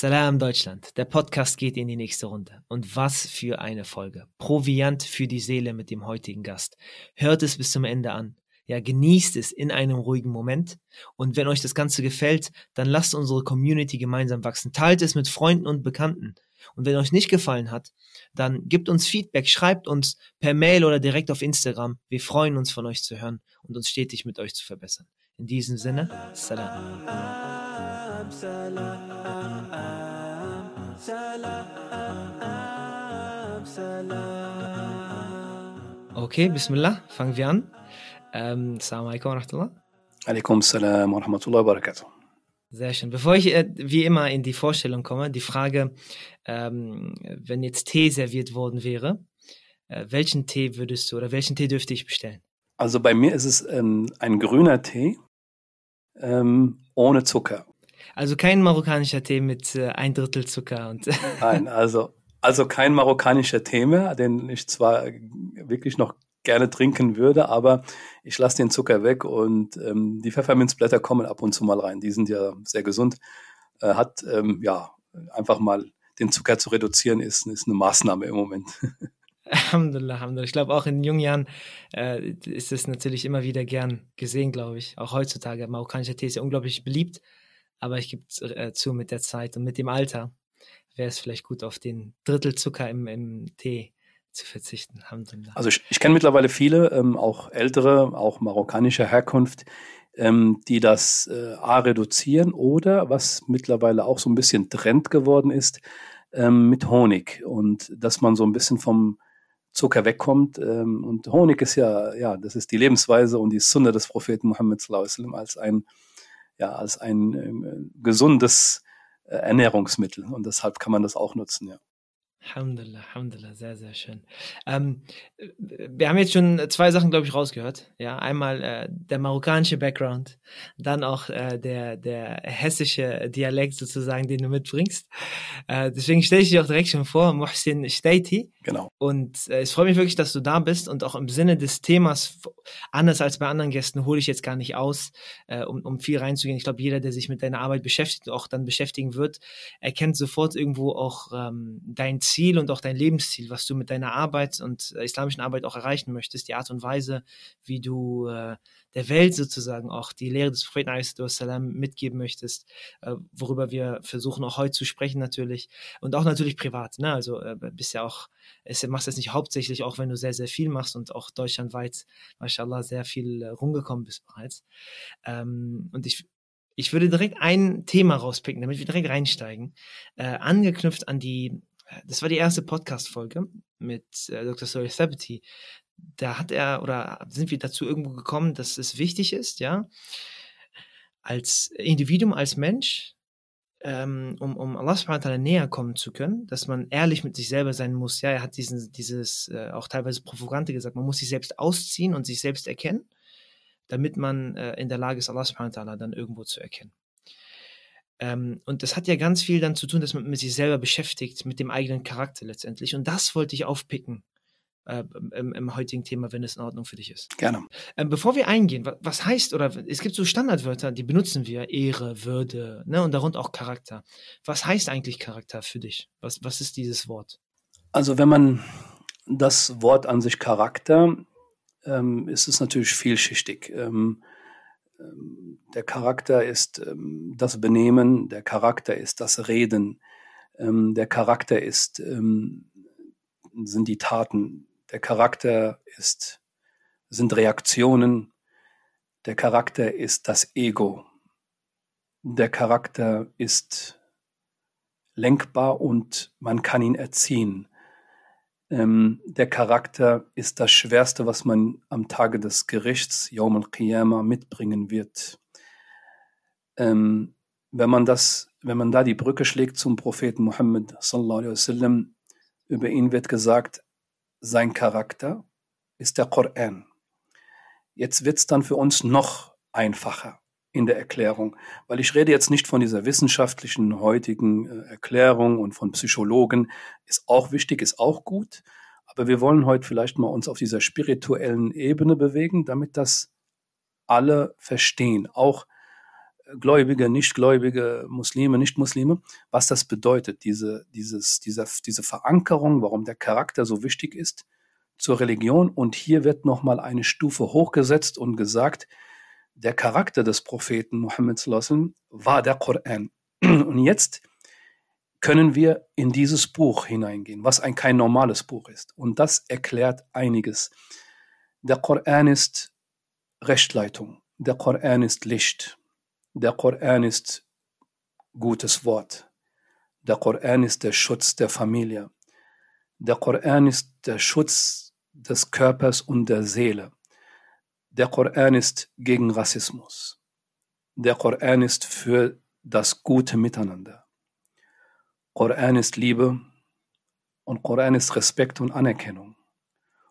Salam Deutschland. Der Podcast geht in die nächste Runde. Und was für eine Folge. Proviant für die Seele mit dem heutigen Gast. Hört es bis zum Ende an. Ja, genießt es in einem ruhigen Moment. Und wenn euch das Ganze gefällt, dann lasst unsere Community gemeinsam wachsen. Teilt es mit Freunden und Bekannten. Und wenn euch nicht gefallen hat, dann gebt uns Feedback, schreibt uns per Mail oder direkt auf Instagram. Wir freuen uns von euch zu hören und uns stetig mit euch zu verbessern. In diesem Sinne, Salam. Okay, Bismillah, fangen wir an. Ähm, Assalamu alaikum wa rahmatullah. Alaikum salam wa rahmatullah wa barakatuh. Sehr schön. Bevor ich äh, wie immer in die Vorstellung komme, die Frage, ähm, wenn jetzt Tee serviert worden wäre, äh, welchen Tee würdest du oder welchen Tee dürfte ich bestellen? Also bei mir ist es ähm, ein grüner Tee ähm, ohne Zucker. Also kein marokkanischer Tee mit äh, ein Drittel Zucker und. Nein, also, also kein marokkanischer Tee mehr, den ich zwar wirklich noch gerne trinken würde, aber ich lasse den Zucker weg und ähm, die Pfefferminzblätter kommen ab und zu mal rein. Die sind ja sehr gesund. Äh, hat ähm, ja einfach mal den Zucker zu reduzieren, ist, ist eine Maßnahme im Moment. Alhamdulillah, Alhamdulillah. Ich glaube, auch in jungen Jahren äh, ist es natürlich immer wieder gern gesehen, glaube ich. Auch heutzutage. Marokkanischer Tee ist ja unglaublich beliebt, aber ich gebe äh, zu, mit der Zeit und mit dem Alter wäre es vielleicht gut, auf den Drittel Zucker im, im Tee zu verzichten. Also ich, ich kenne mittlerweile viele, ähm, auch ältere, auch marokkanischer Herkunft, ähm, die das äh, A reduzieren oder was mittlerweile auch so ein bisschen Trend geworden ist, ähm, mit Honig und dass man so ein bisschen vom Zucker wegkommt. Ähm, und Honig ist ja, ja, das ist die Lebensweise und die Sunna des Propheten Muhammad als ein, ja, als ein äh, gesundes äh, Ernährungsmittel und deshalb kann man das auch nutzen, ja. Alhamdulillah, Alhamdulillah, sehr, sehr schön. Ähm, wir haben jetzt schon zwei Sachen, glaube ich, rausgehört. Ja, einmal äh, der marokkanische Background, dann auch äh, der, der hessische Dialekt sozusagen, den du mitbringst. Äh, deswegen stelle ich dich auch direkt schon vor, Mohsin Steiti. Genau. Und äh, es freut mich wirklich, dass du da bist und auch im Sinne des Themas, anders als bei anderen Gästen, hole ich jetzt gar nicht aus, äh, um, um viel reinzugehen. Ich glaube, jeder, der sich mit deiner Arbeit beschäftigt, auch dann beschäftigen wird, erkennt sofort irgendwo auch ähm, dein Ziel und auch dein Lebensziel, was du mit deiner Arbeit und äh, islamischen Arbeit auch erreichen möchtest, die Art und Weise, wie du äh, der Welt sozusagen auch die Lehre des Propheten salam mitgeben möchtest, äh, worüber wir versuchen auch heute zu sprechen natürlich und auch natürlich privat. Ne? Also äh, bist ja auch, es machst das nicht hauptsächlich, auch wenn du sehr, sehr viel machst und auch deutschlandweit, mashallah, sehr viel äh, rumgekommen bist bereits. Ähm, und ich ich würde direkt ein Thema rauspicken, damit wir direkt reinsteigen. Äh, angeknüpft an die, das war die erste Podcast-Folge mit äh, Dr. Sori Thabiti, da hat er oder sind wir dazu irgendwo gekommen, dass es wichtig ist, ja, als Individuum, als Mensch, ähm, um, um Allah subhanahu wa näher kommen zu können, dass man ehrlich mit sich selber sein muss. Ja, er hat diesen, dieses äh, auch teilweise provokante gesagt, man muss sich selbst ausziehen und sich selbst erkennen, damit man äh, in der Lage ist, Allah subhanahu wa dann irgendwo zu erkennen. Ähm, und das hat ja ganz viel dann zu tun, dass man mit sich selber beschäftigt, mit dem eigenen Charakter letztendlich. Und das wollte ich aufpicken äh, im, im, heutigen Thema, wenn es in Ordnung für dich ist. Gerne. Ähm, bevor wir eingehen, was, was, heißt, oder es gibt so Standardwörter, die benutzen wir, Ehre, Würde, ne, und darunter auch Charakter. Was heißt eigentlich Charakter für dich? Was, was ist dieses Wort? Also wenn man das Wort an sich Charakter, ähm, ist es natürlich vielschichtig. Ähm, der Charakter ist ähm, das Benehmen, der Charakter ist das Reden, ähm, der Charakter ist, ähm, sind die Taten, der Charakter ist, sind Reaktionen. Der Charakter ist das Ego. Der Charakter ist lenkbar und man kann ihn erziehen. Ähm, der Charakter ist das Schwerste, was man am Tage des Gerichts, Yom al-Qiyamah, mitbringen wird. Ähm, wenn man das, wenn man da die Brücke schlägt zum Propheten Muhammad sallallahu alaihi wasallam, über ihn wird gesagt, sein Charakter ist der Koran. Jetzt wird es dann für uns noch einfacher in der Erklärung, weil ich rede jetzt nicht von dieser wissenschaftlichen heutigen äh, Erklärung und von Psychologen, ist auch wichtig, ist auch gut, aber wir wollen heute vielleicht mal uns auf dieser spirituellen Ebene bewegen, damit das alle verstehen, auch Gläubige, Nichtgläubige, Muslime, Nichtmuslime, was das bedeutet, diese, dieses, dieser, diese Verankerung, warum der Charakter so wichtig ist zur Religion. Und hier wird nochmal eine Stufe hochgesetzt und gesagt, der Charakter des Propheten Muhammad war der Koran. Und jetzt können wir in dieses Buch hineingehen, was ein kein normales Buch ist. Und das erklärt einiges. Der Koran ist Rechtleitung. Der Koran ist Licht. Der Koran ist gutes Wort. Der Koran ist der Schutz der Familie. Der Koran ist der Schutz des Körpers und der Seele. Der Koran ist gegen Rassismus. Der Koran ist für das gute Miteinander. Koran ist Liebe und Koran ist Respekt und Anerkennung.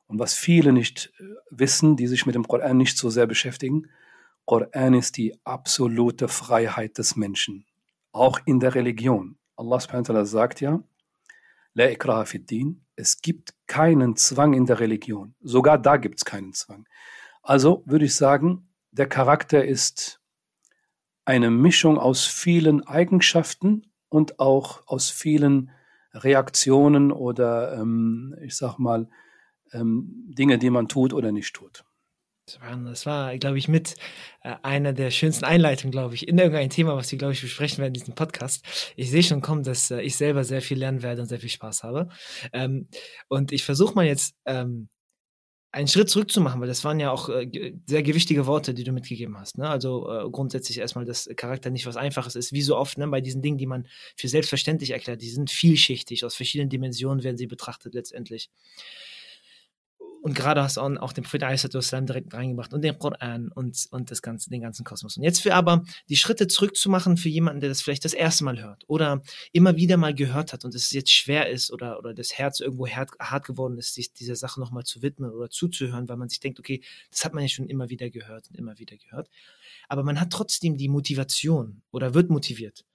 Und was viele nicht äh, wissen, die sich mit dem Koran nicht so sehr beschäftigen, Koran ist die absolute Freiheit des Menschen, auch in der Religion. Allah subhanahu sagt ja, La ikraha din, es gibt keinen Zwang in der Religion. Sogar da gibt es keinen Zwang. Also würde ich sagen, der Charakter ist eine Mischung aus vielen Eigenschaften und auch aus vielen Reaktionen oder ähm, ich sag mal ähm, Dinge, die man tut oder nicht tut. Das war, glaube ich, mit äh, einer der schönsten Einleitungen, glaube ich, in irgendein Thema, was wir, glaube ich, besprechen werden in diesem Podcast. Ich sehe schon kommen, dass äh, ich selber sehr viel lernen werde und sehr viel Spaß habe. Ähm, und ich versuche mal jetzt ähm, einen Schritt zurück zu machen, weil das waren ja auch äh, sehr gewichtige Worte, die du mitgegeben hast. Ne? Also äh, grundsätzlich erstmal, dass Charakter nicht was Einfaches ist, wie so oft ne? bei diesen Dingen, die man für selbstverständlich erklärt, die sind vielschichtig, aus verschiedenen Dimensionen werden sie betrachtet letztendlich und gerade hast du auch den Prophet Islam direkt reingebracht und den Koran und, und das ganze, den ganzen Kosmos. Und jetzt für aber die Schritte zurückzumachen für jemanden, der das vielleicht das erste Mal hört oder immer wieder mal gehört hat und es jetzt schwer ist oder, oder das Herz irgendwo hart, hart geworden ist, sich dieser Sache nochmal zu widmen oder zuzuhören, weil man sich denkt, okay, das hat man ja schon immer wieder gehört und immer wieder gehört. Aber man hat trotzdem die Motivation oder wird motiviert,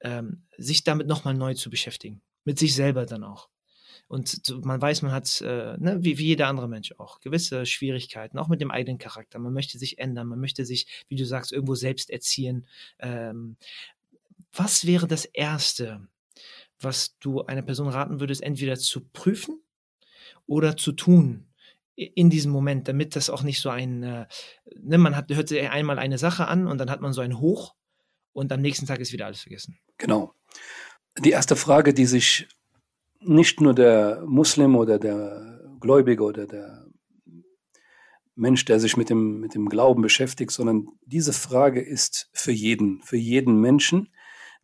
ähm, sich damit nochmal neu zu beschäftigen. Mit sich selber dann auch. Und man weiß, man hat, äh, ne, wie, wie jeder andere Mensch auch, gewisse Schwierigkeiten, auch mit dem eigenen Charakter. Man möchte sich ändern, man möchte sich, wie du sagst, irgendwo selbst erziehen. Ähm, was wäre das Erste, was du einer Person raten würdest, entweder zu prüfen oder zu tun? in diesem Moment, damit das auch nicht so ein, äh, ne, man hat, hört sich einmal eine Sache an und dann hat man so ein Hoch und am nächsten Tag ist wieder alles vergessen. Genau. Die erste Frage, die sich nicht nur der Muslim oder der Gläubige oder der Mensch, der sich mit dem, mit dem Glauben beschäftigt, sondern diese Frage ist für jeden, für jeden Menschen,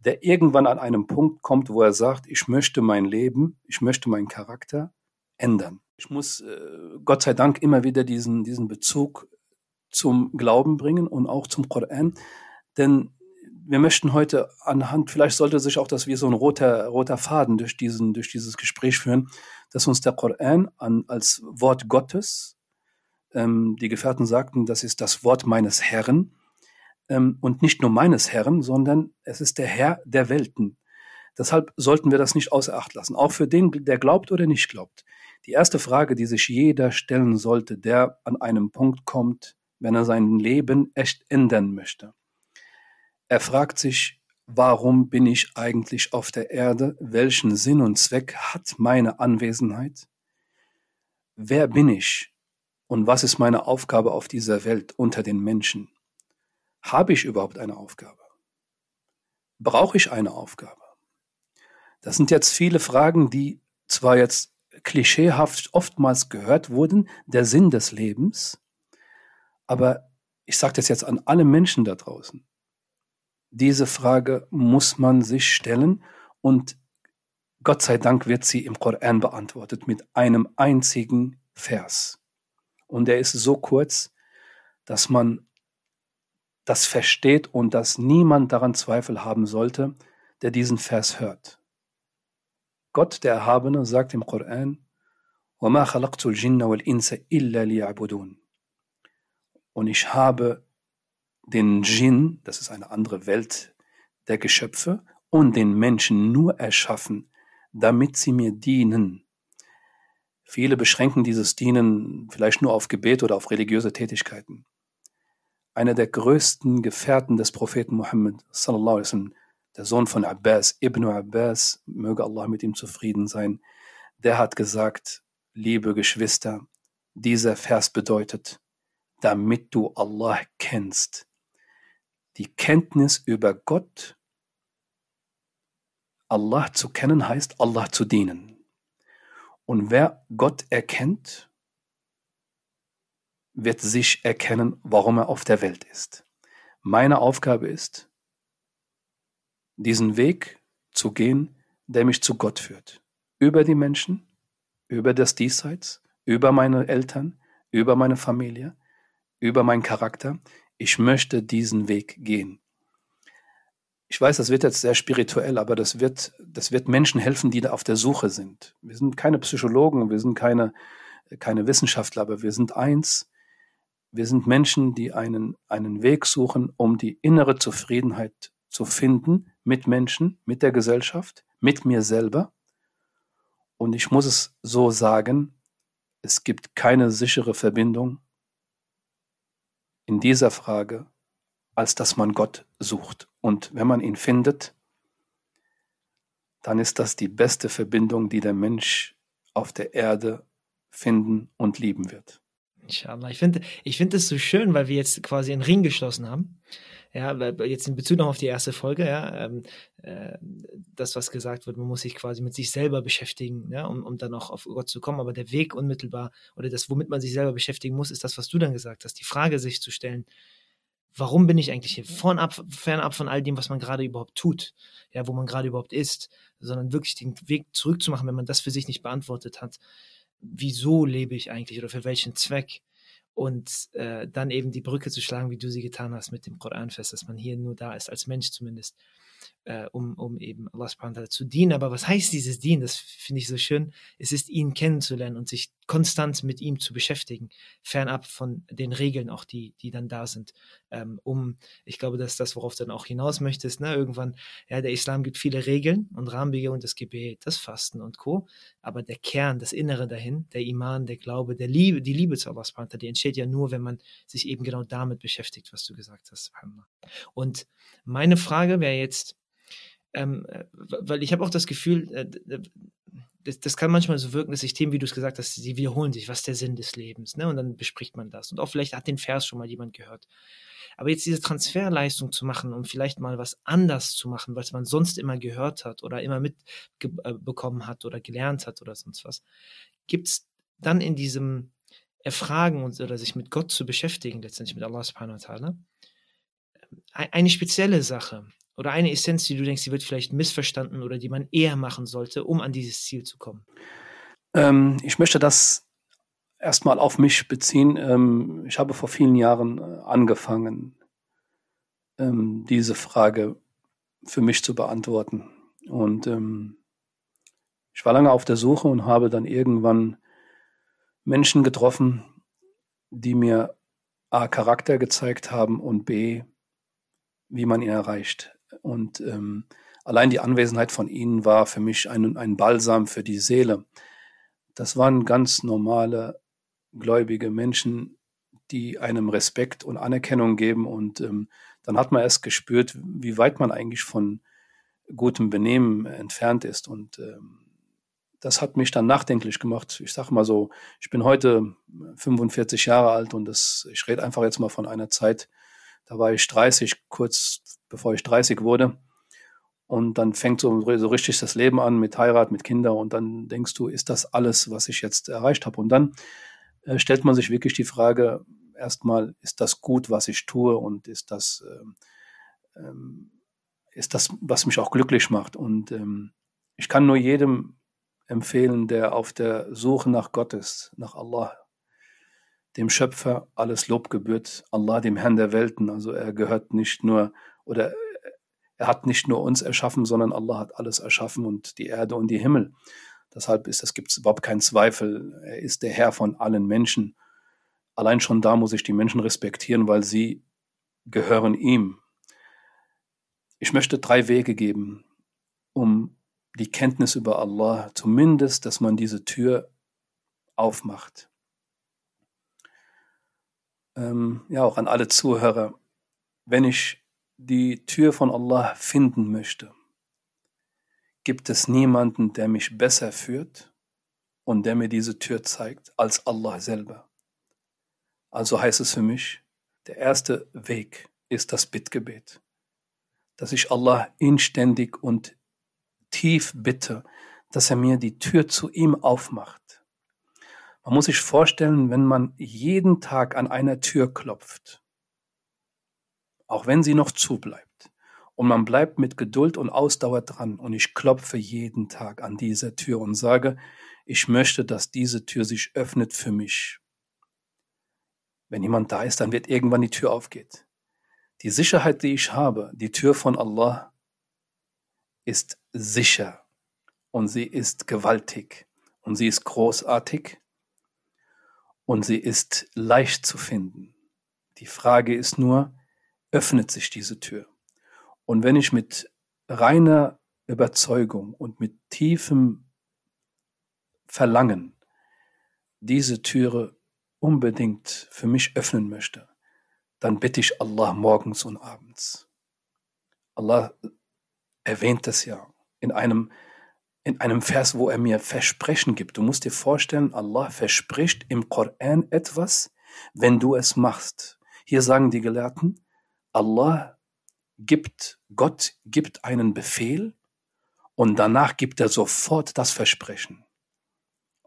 der irgendwann an einem Punkt kommt, wo er sagt, ich möchte mein Leben, ich möchte meinen Charakter ändern. Ich muss äh, Gott sei Dank immer wieder diesen, diesen Bezug zum Glauben bringen und auch zum Koran, denn wir möchten heute anhand, vielleicht sollte sich auch das wie so ein roter, roter Faden durch, diesen, durch dieses Gespräch führen, dass uns der Koran an, als Wort Gottes, ähm, die Gefährten sagten, das ist das Wort meines Herrn, ähm, und nicht nur meines Herrn, sondern es ist der Herr der Welten. Deshalb sollten wir das nicht außer Acht lassen, auch für den, der glaubt oder nicht glaubt. Die erste Frage, die sich jeder stellen sollte, der an einem Punkt kommt, wenn er sein Leben echt ändern möchte er fragt sich, warum bin ich eigentlich auf der Erde? Welchen Sinn und Zweck hat meine Anwesenheit? Wer bin ich? Und was ist meine Aufgabe auf dieser Welt unter den Menschen? Habe ich überhaupt eine Aufgabe? Brauche ich eine Aufgabe? Das sind jetzt viele Fragen, die zwar jetzt klischeehaft oftmals gehört wurden, der Sinn des Lebens, aber ich sage das jetzt an alle Menschen da draußen. Diese Frage muss man sich stellen und Gott sei Dank wird sie im Koran beantwortet mit einem einzigen Vers. Und er ist so kurz, dass man das versteht und dass niemand daran Zweifel haben sollte, der diesen Vers hört. Gott, der Erhabene, sagt im Koran, Und ich habe den Djinn, das ist eine andere Welt der Geschöpfe, und den Menschen nur erschaffen, damit sie mir dienen. Viele beschränken dieses Dienen vielleicht nur auf Gebet oder auf religiöse Tätigkeiten. einer der größten Gefährten des Propheten Muhammad, sallallahu alaihi wasallam, der Sohn von Abbas, Ibn Abbas, möge Allah mit ihm zufrieden sein, der hat gesagt, liebe Geschwister, dieser Vers bedeutet, damit du Allah kennst. Die Kenntnis über Gott, Allah zu kennen heißt, Allah zu dienen. Und wer Gott erkennt, wird sich erkennen, warum er auf der Welt ist. Meine Aufgabe ist, diesen Weg zu gehen, der mich zu Gott führt. Über die Menschen, über das Diesseits, über meine Eltern, über meine Familie, über meinen Charakter. Ich möchte diesen Weg gehen. Ich weiß, das wird jetzt sehr spirituell, aber das wird, das wird Menschen helfen, die da auf der Suche sind. Wir sind keine Psychologen, wir sind keine, keine Wissenschaftler, aber wir sind eins. Wir sind Menschen, die einen, einen Weg suchen, um die innere Zufriedenheit zu finden mit Menschen, mit der Gesellschaft, mit mir selber. Und ich muss es so sagen, es gibt keine sichere Verbindung in dieser Frage, als dass man Gott sucht. Und wenn man ihn findet, dann ist das die beste Verbindung, die der Mensch auf der Erde finden und lieben wird. Inshallah. Ich finde ich finde es so schön, weil wir jetzt quasi einen Ring geschlossen haben. Ja, jetzt in Bezug noch auf die erste Folge, ja, ähm, äh, das, was gesagt wird, man muss sich quasi mit sich selber beschäftigen, ja, um, um dann auch auf Gott zu kommen. Aber der Weg unmittelbar oder das, womit man sich selber beschäftigen muss, ist das, was du dann gesagt hast, die Frage sich zu stellen, warum bin ich eigentlich hier fernab, fernab von all dem, was man gerade überhaupt tut, ja, wo man gerade überhaupt ist, sondern wirklich den Weg zurückzumachen, wenn man das für sich nicht beantwortet hat. Wieso lebe ich eigentlich oder für welchen Zweck? Und äh, dann eben die Brücke zu schlagen, wie du sie getan hast mit dem Koranfest, dass man hier nur da ist, als Mensch zumindest, äh, um, um eben Allah subhanahu zu dienen. Aber was heißt dieses Dienen? Das finde ich so schön. Es ist, ihn kennenzulernen und sich konstant mit ihm zu beschäftigen, fernab von den Regeln auch, die, die dann da sind, ähm, um, ich glaube, dass das, worauf du dann auch hinaus möchtest, ne, irgendwann, ja, der Islam gibt viele Regeln und Rahmenbedingungen, das Gebet, das Fasten und Co., aber der Kern, das Innere dahin, der Iman, der Glaube, der Liebe, die Liebe zu Allah subhanahu die entsteht ja nur, wenn man sich eben genau damit beschäftigt, was du gesagt hast, Und meine Frage wäre jetzt, ähm, äh, weil ich habe auch das Gefühl, äh, das, das, kann manchmal so wirken, dass sich Themen, wie du es gesagt hast, sie wiederholen sich, was der Sinn des Lebens, ne? Und dann bespricht man das. Und auch vielleicht hat den Vers schon mal jemand gehört. Aber jetzt diese Transferleistung zu machen, um vielleicht mal was anders zu machen, was man sonst immer gehört hat oder immer mitbekommen äh, hat oder gelernt hat oder sonst was, gibt es dann in diesem Erfragen und, oder sich mit Gott zu beschäftigen, letztendlich mit Allah subhanahu wa ta'ala, eine spezielle Sache, oder eine Essenz, die du denkst, die wird vielleicht missverstanden oder die man eher machen sollte, um an dieses Ziel zu kommen? Ähm, ich möchte das erstmal auf mich beziehen. Ähm, ich habe vor vielen Jahren äh, angefangen, ähm, diese Frage für mich zu beantworten. Und ähm, ich war lange auf der Suche und habe dann irgendwann Menschen getroffen, die mir A, Charakter gezeigt haben und B, wie man ihn erreicht. Und ähm, allein die Anwesenheit von ihnen war für mich ein, ein Balsam für die Seele. Das waren ganz normale, gläubige Menschen, die einem Respekt und Anerkennung geben. Und ähm, dann hat man erst gespürt, wie weit man eigentlich von gutem Benehmen entfernt ist. Und ähm, das hat mich dann nachdenklich gemacht. Ich sage mal so, ich bin heute 45 Jahre alt und das, ich rede einfach jetzt mal von einer Zeit, da war ich 30, kurz bevor ich 30 wurde. Und dann fängt so, so richtig das Leben an mit Heirat, mit Kindern. Und dann denkst du, ist das alles, was ich jetzt erreicht habe? Und dann äh, stellt man sich wirklich die Frage, erstmal, ist das gut, was ich tue? Und ist das, ähm, ähm, ist das, was mich auch glücklich macht? Und ähm, ich kann nur jedem empfehlen, der auf der Suche nach Gott ist, nach Allah, dem Schöpfer alles Lob gebührt, Allah, dem Herrn der Welten. Also er gehört nicht nur oder er hat nicht nur uns erschaffen, sondern Allah hat alles erschaffen und die Erde und die Himmel. Deshalb ist es gibt überhaupt keinen Zweifel. Er ist der Herr von allen Menschen. Allein schon da muss ich die Menschen respektieren, weil sie gehören ihm. Ich möchte drei Wege geben, um die Kenntnis über Allah, zumindest, dass man diese Tür aufmacht. Ähm, ja auch an alle Zuhörer, wenn ich die Tür von Allah finden möchte, gibt es niemanden, der mich besser führt und der mir diese Tür zeigt, als Allah selber. Also heißt es für mich, der erste Weg ist das Bittgebet, dass ich Allah inständig und tief bitte, dass er mir die Tür zu ihm aufmacht. Man muss sich vorstellen, wenn man jeden Tag an einer Tür klopft, auch wenn sie noch zubleibt, und man bleibt mit Geduld und Ausdauer dran und ich klopfe jeden Tag an dieser Tür und sage, ich möchte, dass diese Tür sich öffnet für mich. Wenn jemand da ist, dann wird irgendwann die Tür aufgeht. Die Sicherheit, die ich habe, die Tür von Allah, ist sicher und sie ist gewaltig und sie ist großartig und sie ist leicht zu finden. Die Frage ist nur, öffnet sich diese Tür? Und wenn ich mit reiner Überzeugung und mit tiefem Verlangen diese Türe unbedingt für mich öffnen möchte, dann bitte ich Allah morgens und abends. Allah erwähnt das ja in einem, in einem Vers, wo er mir Versprechen gibt. Du musst dir vorstellen, Allah verspricht im Koran etwas, wenn du es machst. Hier sagen die Gelehrten, Allah gibt, Gott gibt einen Befehl und danach gibt er sofort das Versprechen.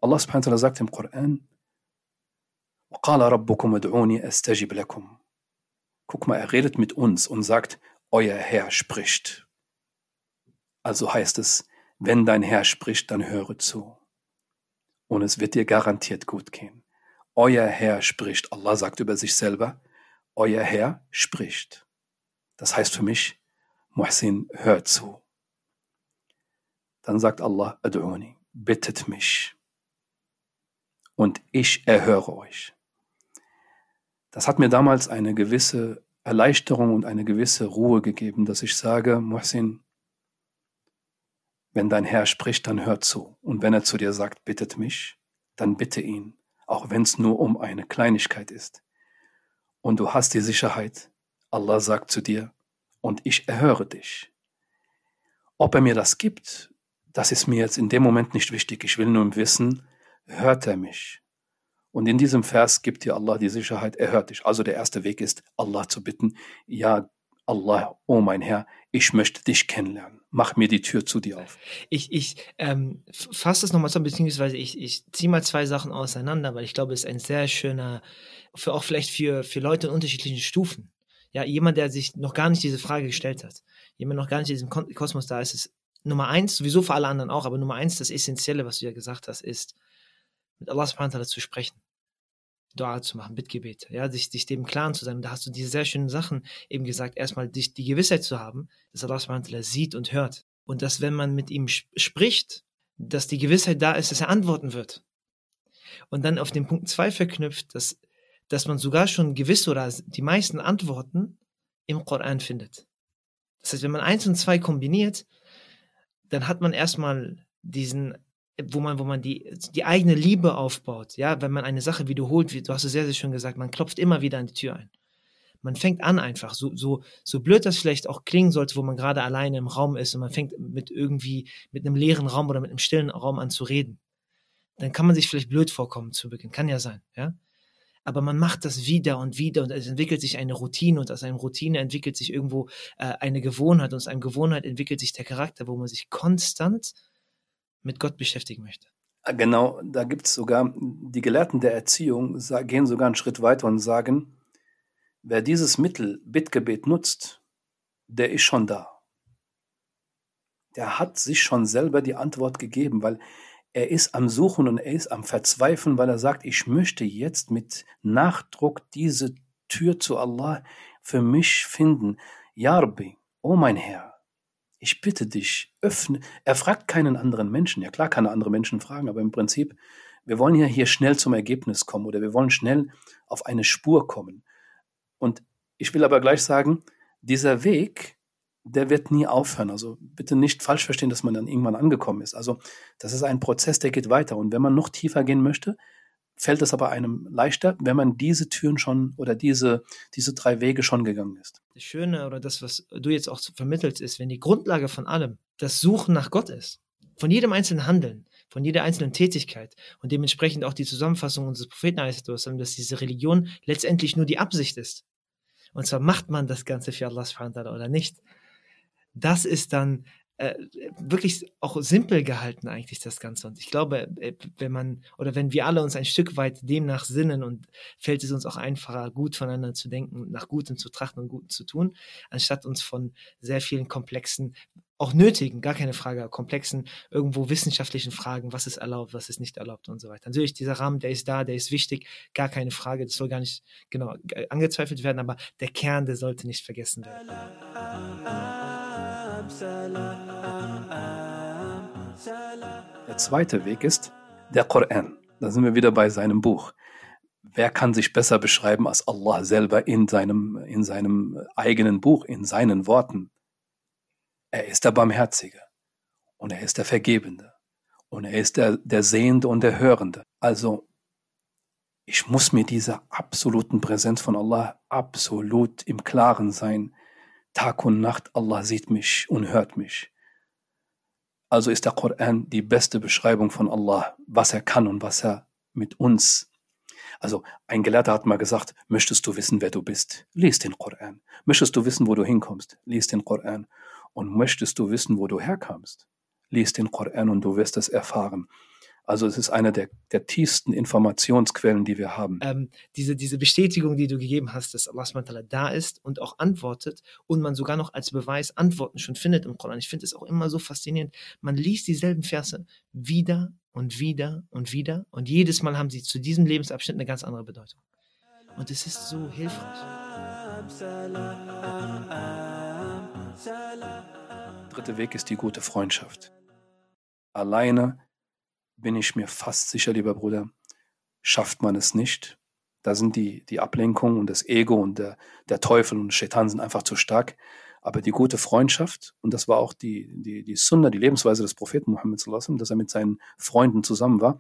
Allah subhanahu wa sagt im Koran, وقال ربكم ادعوني استجب لكم. Guck mal, er redet mit uns und sagt, euer Herr spricht. Also heißt es, wenn dein Herr spricht, dann höre zu. Und es wird dir garantiert gut gehen. Euer Herr spricht. Allah sagt über sich selber, euer Herr spricht. Das heißt für mich, Muhsin, hör zu. Dann sagt Allah, Ad'uni, bittet mich. Und ich erhöre euch. Das hat mir damals eine gewisse Erleichterung und eine gewisse Ruhe gegeben, dass ich sage, Muhsin, wenn dein Herr spricht, dann hör zu. Und wenn er zu dir sagt, bittet mich, dann bitte ihn, auch wenn es nur um eine Kleinigkeit ist. Und du hast die Sicherheit, Allah sagt zu dir, und ich erhöre dich. Ob er mir das gibt, das ist mir jetzt in dem Moment nicht wichtig. Ich will nur wissen, hört er mich? Und in diesem Vers gibt dir Allah die Sicherheit, er hört dich. Also der erste Weg ist, Allah zu bitten, ja, Allah, oh mein Herr, ich möchte dich kennenlernen. Mach mir die Tür zu dir auf. Ich, ich ähm, fasse es nochmal zusammen, beziehungsweise ich, ich ziehe mal zwei Sachen auseinander, weil ich glaube, es ist ein sehr schöner, für auch vielleicht für, für Leute in unterschiedlichen Stufen. Ja, jemand, der sich noch gar nicht diese Frage gestellt hat, jemand noch gar nicht in diesem Kosmos da ist, ist Nummer eins, sowieso für alle anderen auch, aber Nummer eins, das Essentielle, was du ja gesagt hast, ist, mit Allah subhanahu zu sprechen. Dua zu machen, Bittgebet, ja, sich, sich dem Klaren zu sein. Da hast du diese sehr schönen Sachen eben gesagt. Erstmal dich, die Gewissheit zu haben, dass Allah subhanahu sieht und hört. Und dass, wenn man mit ihm spricht, dass die Gewissheit da ist, dass er antworten wird. Und dann auf den Punkt zwei verknüpft, dass dass man sogar schon gewisse oder die meisten Antworten im Koran findet. Das heißt, wenn man eins und zwei kombiniert, dann hat man erstmal diesen, wo man, wo man die, die eigene Liebe aufbaut. Ja, wenn man eine Sache wiederholt, wie du hast es sehr, sehr schön gesagt, man klopft immer wieder an die Tür ein. Man fängt an einfach, so, so, so blöd das vielleicht auch klingen sollte, wo man gerade alleine im Raum ist und man fängt mit irgendwie, mit einem leeren Raum oder mit einem stillen Raum an zu reden. Dann kann man sich vielleicht blöd vorkommen zu Beginn. Kann ja sein, ja aber man macht das wieder und wieder und es entwickelt sich eine Routine und aus einer Routine entwickelt sich irgendwo äh, eine Gewohnheit und aus einer Gewohnheit entwickelt sich der Charakter, wo man sich konstant mit Gott beschäftigen möchte. Ah, genau, da gibt es sogar, die Gelehrten der Erziehung gehen sogar einen Schritt weiter und sagen, wer dieses Mittel Bittgebet nutzt, der ist schon da. Der hat sich schon selber die Antwort gegeben, weil er ist am Suchen und er ist am Verzweifeln, weil er sagt, ich möchte jetzt mit Nachdruck diese Tür zu Allah für mich finden. Ja, Rabbi, oh mein Herr, ich bitte dich, öffne. Er fragt keinen anderen Menschen. Ja klar kann er andere Menschen fragen, aber im Prinzip, wir wollen ja hier schnell zum Ergebnis kommen oder wir wollen schnell auf eine Spur kommen. Und ich will aber gleich sagen, dieser Weg, der wird nie aufhören. Also bitte nicht falsch verstehen, dass man dann irgendwann angekommen ist. Also das ist ein Prozess, der geht weiter. Und wenn man noch tiefer gehen möchte, fällt es aber einem leichter, wenn man diese Türen schon oder diese, diese drei Wege schon gegangen ist. Das Schöne oder das, was du jetzt auch vermittelst, ist, wenn die Grundlage von allem das Suchen nach Gott ist, von jedem einzelnen Handeln, von jeder einzelnen Tätigkeit und dementsprechend auch die Zusammenfassung unseres Propheten, dass diese Religion letztendlich nur die Absicht ist. Und zwar macht man das Ganze für Allah oder nicht. Das ist dann äh, wirklich auch simpel gehalten eigentlich das Ganze. Und ich glaube, äh, wenn man oder wenn wir alle uns ein Stück weit demnach sinnen und fällt es uns auch einfacher, gut voneinander zu denken, nach Gutem zu trachten und Guten zu tun, anstatt uns von sehr vielen komplexen, auch nötigen, gar keine Frage, komplexen, irgendwo wissenschaftlichen Fragen, was ist erlaubt, was ist nicht erlaubt und so weiter. Natürlich, dieser Rahmen, der ist da, der ist wichtig, gar keine Frage, das soll gar nicht genau angezweifelt werden, aber der Kern, der sollte nicht vergessen werden. Der zweite Weg ist der Koran. Da sind wir wieder bei seinem Buch. Wer kann sich besser beschreiben als Allah selber in seinem, in seinem eigenen Buch, in seinen Worten? Er ist der Barmherzige und er ist der Vergebende und er ist der, der Sehende und der Hörende. Also ich muss mir dieser absoluten Präsenz von Allah absolut im Klaren sein. Tag und Nacht, Allah sieht mich und hört mich. Also ist der Koran die beste Beschreibung von Allah, was er kann und was er mit uns. Also ein Gelehrter hat mal gesagt, möchtest du wissen, wer du bist? Lies den Koran. Möchtest du wissen, wo du hinkommst? Lies den Koran. Und möchtest du wissen, wo du herkamst? Lies den Koran und du wirst es erfahren. Also es ist eine der, der tiefsten Informationsquellen, die wir haben. Ähm, diese, diese Bestätigung, die du gegeben hast, dass Allah da ist und auch antwortet und man sogar noch als Beweis Antworten schon findet im Koran. Ich finde es auch immer so faszinierend. Man liest dieselben Verse wieder und wieder und wieder und jedes Mal haben sie zu diesem Lebensabschnitt eine ganz andere Bedeutung. Und es ist so hilfreich. Dritter Weg ist die gute Freundschaft. Alleine bin ich mir fast sicher, lieber Bruder, schafft man es nicht. Da sind die, die Ablenkung und das Ego und der, der Teufel und Shaitan sind einfach zu stark. Aber die gute Freundschaft, und das war auch die, die, die Sunna, die Lebensweise des Propheten Muhammad, dass er mit seinen Freunden zusammen war,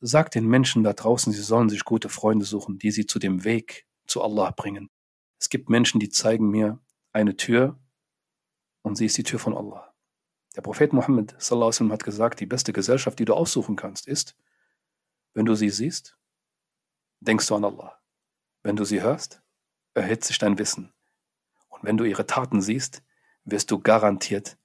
sagt den Menschen da draußen, sie sollen sich gute Freunde suchen, die sie zu dem Weg zu Allah bringen. Es gibt Menschen, die zeigen mir eine Tür und sie ist die Tür von Allah. Der Prophet Muhammad sallam, hat gesagt, die beste Gesellschaft, die du aussuchen kannst, ist, wenn du sie siehst, denkst du an Allah. Wenn du sie hörst, erhitzt sich dein Wissen. Und wenn du ihre Taten siehst, wirst du garantiert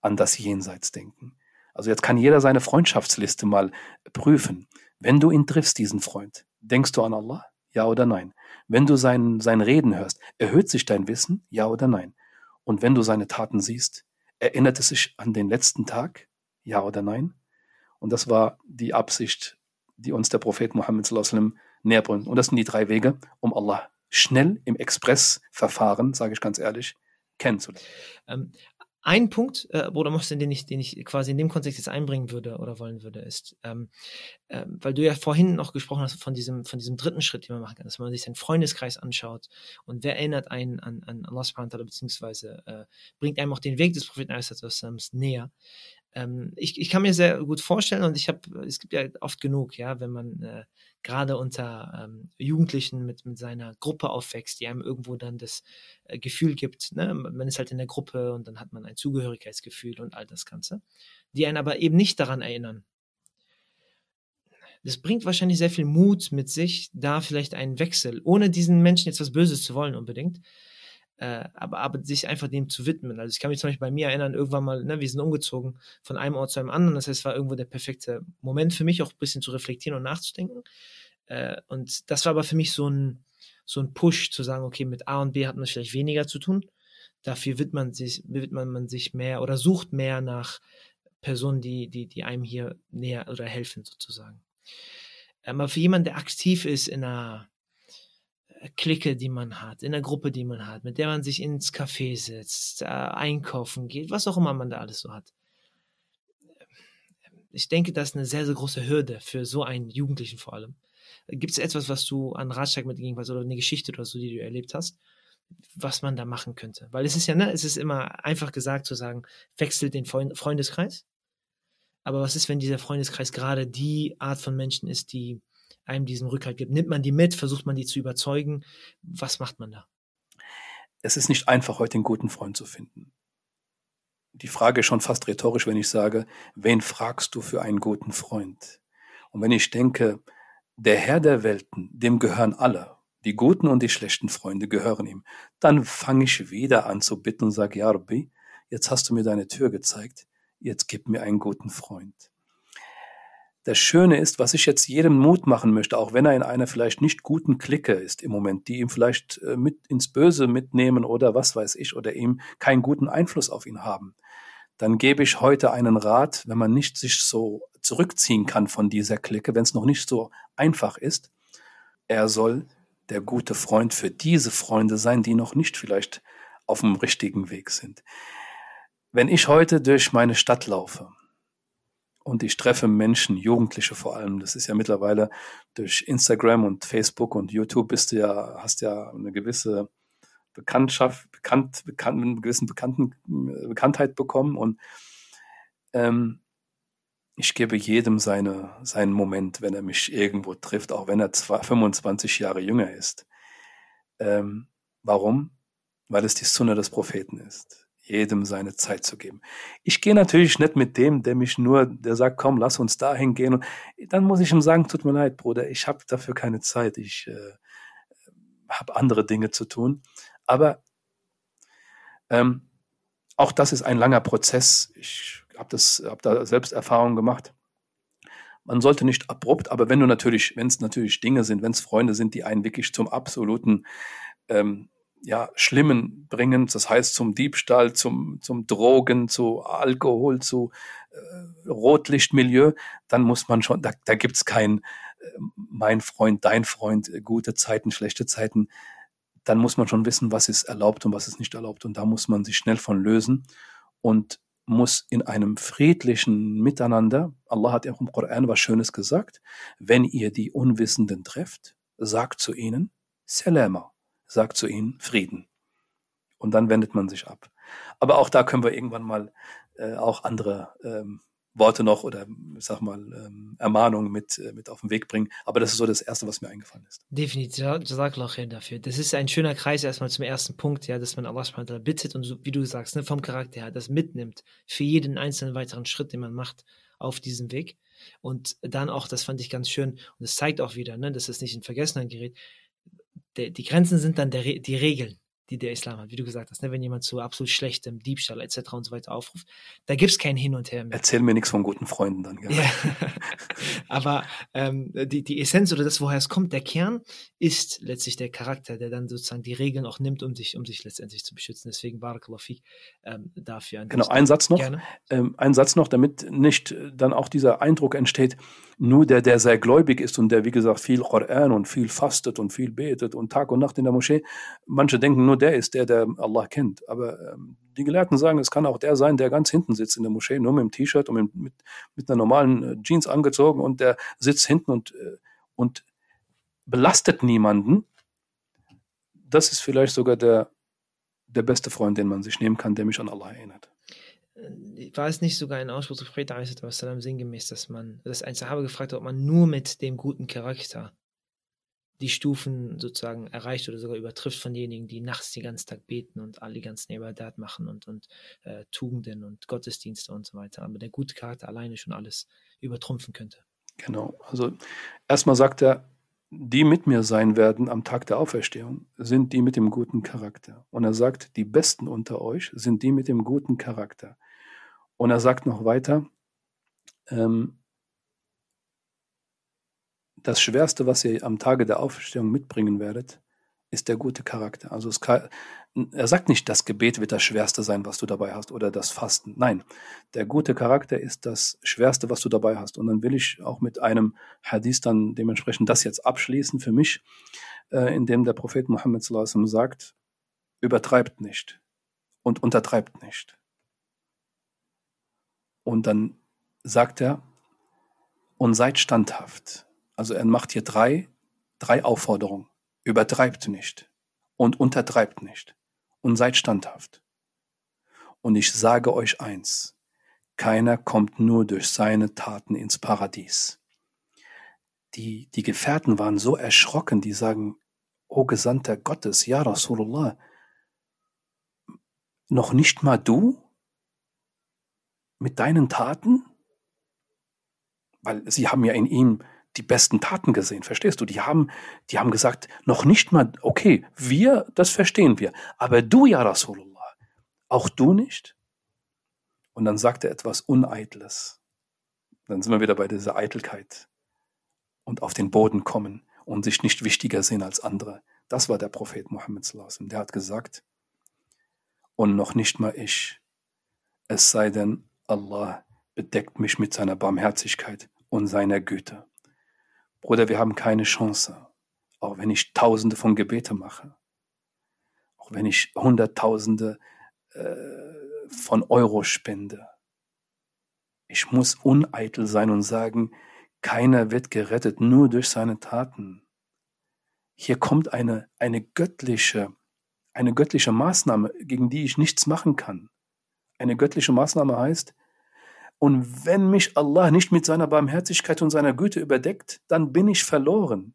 an das Jenseits denken. Also jetzt kann jeder seine Freundschaftsliste mal prüfen. Wenn du ihn triffst, diesen Freund, denkst du an Allah? Ja oder nein? Wenn du sein, sein Reden hörst, erhöht sich dein Wissen? Ja oder nein? Und wenn du seine Taten siehst, Erinnert es sich an den letzten Tag? Ja oder nein? Und das war die Absicht, die uns der Prophet Muhammad sallam näher bringt. Und das sind die drei Wege, um Allah schnell im Expressverfahren, sage ich ganz ehrlich, kennenzulernen. Ein Punkt, äh, Bruder Mohsen, den ich, den ich quasi in dem Kontext jetzt einbringen würde oder wollen würde, ist, ähm, äh, weil du ja vorhin noch gesprochen hast von diesem, von diesem dritten Schritt, den man machen kann, dass man sich seinen Freundeskreis anschaut und wer erinnert einen an, an Allah subhanahu wa ta'ala, beziehungsweise äh, bringt einem auch den Weg des Propheten näher. Ähm, ich, ich kann mir sehr gut vorstellen und ich habe, es gibt ja oft genug, ja, wenn man äh, gerade unter ähm, Jugendlichen mit, mit seiner Gruppe aufwächst, die einem irgendwo dann das äh, Gefühl gibt, ne, man ist halt in der Gruppe und dann hat man ein Zugehörigkeitsgefühl und all das Ganze, die einen aber eben nicht daran erinnern. Das bringt wahrscheinlich sehr viel Mut mit sich, da vielleicht einen Wechsel, ohne diesen Menschen jetzt was Böses zu wollen unbedingt, äh, aber, aber sich einfach dem zu widmen. Also ich kann mich zum Beispiel bei mir erinnern, irgendwann mal, ne, wir sind umgezogen von einem Ort zu einem anderen. Das heißt, es war irgendwo der perfekte Moment für mich, auch ein bisschen zu reflektieren und nachzudenken. Äh, und das war aber für mich so ein, so ein Push zu sagen, okay, mit A und B hat man vielleicht weniger zu tun. Dafür widmet man sich, widmet man sich mehr oder sucht mehr nach Personen, die, die, die einem hier näher oder helfen sozusagen. Aber für jemanden, der aktiv ist in einer Clique, die man hat, in der Gruppe, die man hat, mit der man sich ins Café setzt, äh, einkaufen geht, was auch immer man da alles so hat. Ich denke, das ist eine sehr, sehr große Hürde für so einen Jugendlichen vor allem. Gibt es etwas, was du an Ratschlag mitgegeben hast oder eine Geschichte oder so, die du erlebt hast, was man da machen könnte? Weil es ist ja, ne, es ist immer einfach gesagt zu sagen, wechselt den Freundeskreis. Aber was ist, wenn dieser Freundeskreis gerade die Art von Menschen ist, die einem diesen Rückhalt gibt? Nimmt man die mit? Versucht man die zu überzeugen? Was macht man da? Es ist nicht einfach, heute einen guten Freund zu finden. Die Frage ist schon fast rhetorisch, wenn ich sage, wen fragst du für einen guten Freund? Und wenn ich denke, der Herr der Welten, dem gehören alle, die guten und die schlechten Freunde gehören ihm, dann fange ich wieder an zu bitten und sage, ja Rabbi, jetzt hast du mir deine Tür gezeigt, jetzt gib mir einen guten Freund. Das Schöne ist, was ich jetzt jedem Mut machen möchte, auch wenn er in einer vielleicht nicht guten Clique ist im Moment, die ihm vielleicht äh, mit ins Böse mitnehmen oder was weiß ich, oder ihm keinen guten Einfluss auf ihn haben, dann gebe ich heute einen Rat, wenn man nicht sich so zurückziehen kann von dieser Clique, wenn es noch nicht so einfach ist, er soll der gute Freund für diese Freunde sein, die noch nicht vielleicht auf dem richtigen Weg sind. Wenn ich heute durch meine Stadt laufe und ich treffe Menschen, Jugendliche vor allem, das ist ja mittlerweile durch Instagram und Facebook und YouTube bist du ja, hast ja eine gewisse Bekanntschaft, bekannt, bekannt, eine gewissen Bekannten, Bekanntheit bekommen und ähm, ich gebe jedem seine, seinen Moment, wenn er mich irgendwo trifft, auch wenn er 25 Jahre jünger ist. Ähm, warum? Weil es die Sunne des Propheten ist, jedem seine Zeit zu geben. Ich gehe natürlich nicht mit dem, der mich nur, der sagt, komm, lass uns dahin gehen. Und dann muss ich ihm sagen, tut mir leid, Bruder, ich habe dafür keine Zeit. Ich äh, habe andere Dinge zu tun. Aber ähm, auch das ist ein langer Prozess. Ich habe habe da selbst Erfahrungen gemacht. Man sollte nicht abrupt, aber wenn du natürlich, wenn es natürlich Dinge sind, wenn es Freunde sind, die einen wirklich zum absoluten ähm, ja, Schlimmen bringen, das heißt zum Diebstahl, zum, zum Drogen, zu Alkohol, zu äh, Rotlichtmilieu, dann muss man schon, da, da gibt es kein äh, mein Freund, dein Freund, äh, gute Zeiten, schlechte Zeiten. Dann muss man schon wissen, was ist erlaubt und was ist nicht erlaubt. Und da muss man sich schnell von lösen. Und muss in einem friedlichen Miteinander, Allah hat ja auch im Koran was Schönes gesagt, wenn ihr die Unwissenden trefft, sagt zu ihnen Salama, sagt zu ihnen Frieden. Und dann wendet man sich ab. Aber auch da können wir irgendwann mal äh, auch andere ähm, Worte noch oder ich sag mal ähm, Ermahnungen mit, äh, mit auf den Weg bringen. Aber das ist so das Erste, was mir eingefallen ist. Definitiv, Jazakallah dafür. Das ist ein schöner Kreis erstmal zum ersten Punkt, ja, dass man Allah bittet und so, wie du sagst, ne, vom Charakter her, das mitnimmt für jeden einzelnen weiteren Schritt, den man macht auf diesem Weg. Und dann auch, das fand ich ganz schön, und das zeigt auch wieder, ne, dass es nicht in Vergessenheit gerät. Die Grenzen sind dann der, die Regeln die der Islam hat, wie du gesagt hast, ne? wenn jemand zu absolut schlechtem Diebstahl etc. und so weiter aufruft, da gibt es kein Hin und Her mehr. Erzähl mir nichts von guten Freunden dann. Ja. Aber ähm, die, die Essenz oder das, woher es kommt, der Kern, ist letztlich der Charakter, der dann sozusagen die Regeln auch nimmt, um sich, um sich letztendlich zu beschützen. Deswegen Barakallah Fik ähm, dafür. Genau, ein Satz noch, ähm, ein Satz noch, damit nicht dann auch dieser Eindruck entsteht, nur der, der sehr gläubig ist und der, wie gesagt, viel Koran und viel fastet und viel betet und Tag und Nacht in der Moschee, manche denken nur, der ist der, der Allah kennt. Aber ähm, die Gelehrten sagen, es kann auch der sein, der ganz hinten sitzt in der Moschee, nur mit dem T-Shirt und mit, mit, einer normalen äh, Jeans angezogen und der sitzt hinten und, äh, und belastet niemanden. Das ist vielleicht sogar der, der beste Freund, den man sich nehmen kann, der mich an Allah erinnert. Äh, war es nicht sogar ein Ausspruch des Propheten sinngemäß, dass man, dass ein Sahabe gefragt hat, ob man nur mit dem guten Charakter die Stufen sozusagen erreicht oder sogar übertrifft von denjenigen, die nachts den ganzen Tag beten und alle ganzen Ibadat machen und, und äh, Tugenden und Gottesdienste und so weiter. Aber der gute Charakter alleine schon alles übertrumpfen könnte. Genau. Also erstmal sagt er, die mit mir sein werden am Tag der Auferstehung, sind die mit dem guten Charakter. Und er sagt, die Besten unter euch sind die mit dem guten Charakter. Und er sagt noch weiter, ähm, das Schwerste, was ihr am Tage der Auferstehung mitbringen werdet, ist der gute Charakter. Also kann, er sagt nicht, das Gebet wird das Schwerste sein, was du dabei hast, oder das Fasten. Nein, der gute Charakter ist das Schwerste, was du dabei hast. Und dann will ich auch mit einem Hadith dann dementsprechend das jetzt abschließen für mich, äh, in dem der Prophet Muhammad sagt, übertreibt nicht und untertreibt nicht. Und dann sagt er, und seid standhaft also er macht hier drei, drei Aufforderungen. Übertreibt nicht und untertreibt nicht und seid standhaft. Und ich sage euch eins, keiner kommt nur durch seine Taten ins Paradies. die, die Gefährten waren so erschrocken, die sagen, O Gesandter Gottes, ja Rasulullah, noch nicht mal du mit deinen Taten? Weil sie haben ja in ihm die besten Taten gesehen, verstehst du? Die haben, die haben gesagt, noch nicht mal, okay, wir, das verstehen wir, aber du, ja Rasulullah, auch du nicht? Und dann sagt er etwas Uneitles. Dann sind wir wieder bei dieser Eitelkeit und auf den Boden kommen und sich nicht wichtiger sehen als andere. Das war der Prophet Muhammad. Der hat gesagt, und noch nicht mal ich, es sei denn, Allah bedeckt mich mit seiner Barmherzigkeit und seiner Güte. Bruder, wir haben keine Chance, auch wenn ich Tausende von Gebete mache, auch wenn ich Hunderttausende äh, von Euro spende. Ich muss uneitel sein und sagen, keiner wird gerettet nur durch seine Taten. Hier kommt eine, eine göttliche, eine göttliche Maßnahme, gegen die ich nichts machen kann. Eine göttliche Maßnahme heißt, und wenn mich Allah nicht mit seiner Barmherzigkeit und seiner Güte überdeckt, dann bin ich verloren.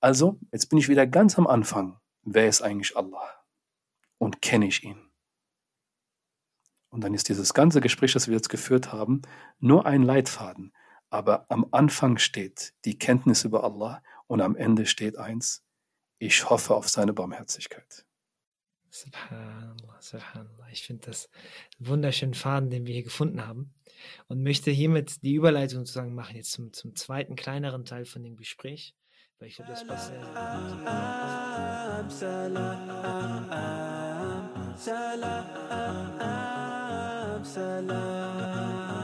Also, jetzt bin ich wieder ganz am Anfang. Wer ist eigentlich Allah? Und kenne ich ihn? Und dann ist dieses ganze Gespräch, das wir jetzt geführt haben, nur ein Leitfaden. Aber am Anfang steht die Kenntnis über Allah und am Ende steht eins, ich hoffe auf seine Barmherzigkeit. Subhanallah, subhanallah. Ich finde das einen wunderschönen Faden, den wir hier gefunden haben und möchte hiermit die Überleitung sozusagen machen jetzt zum, zum zweiten, kleineren Teil von dem Gespräch, weil ich glaube, das passt sehr, sehr gut.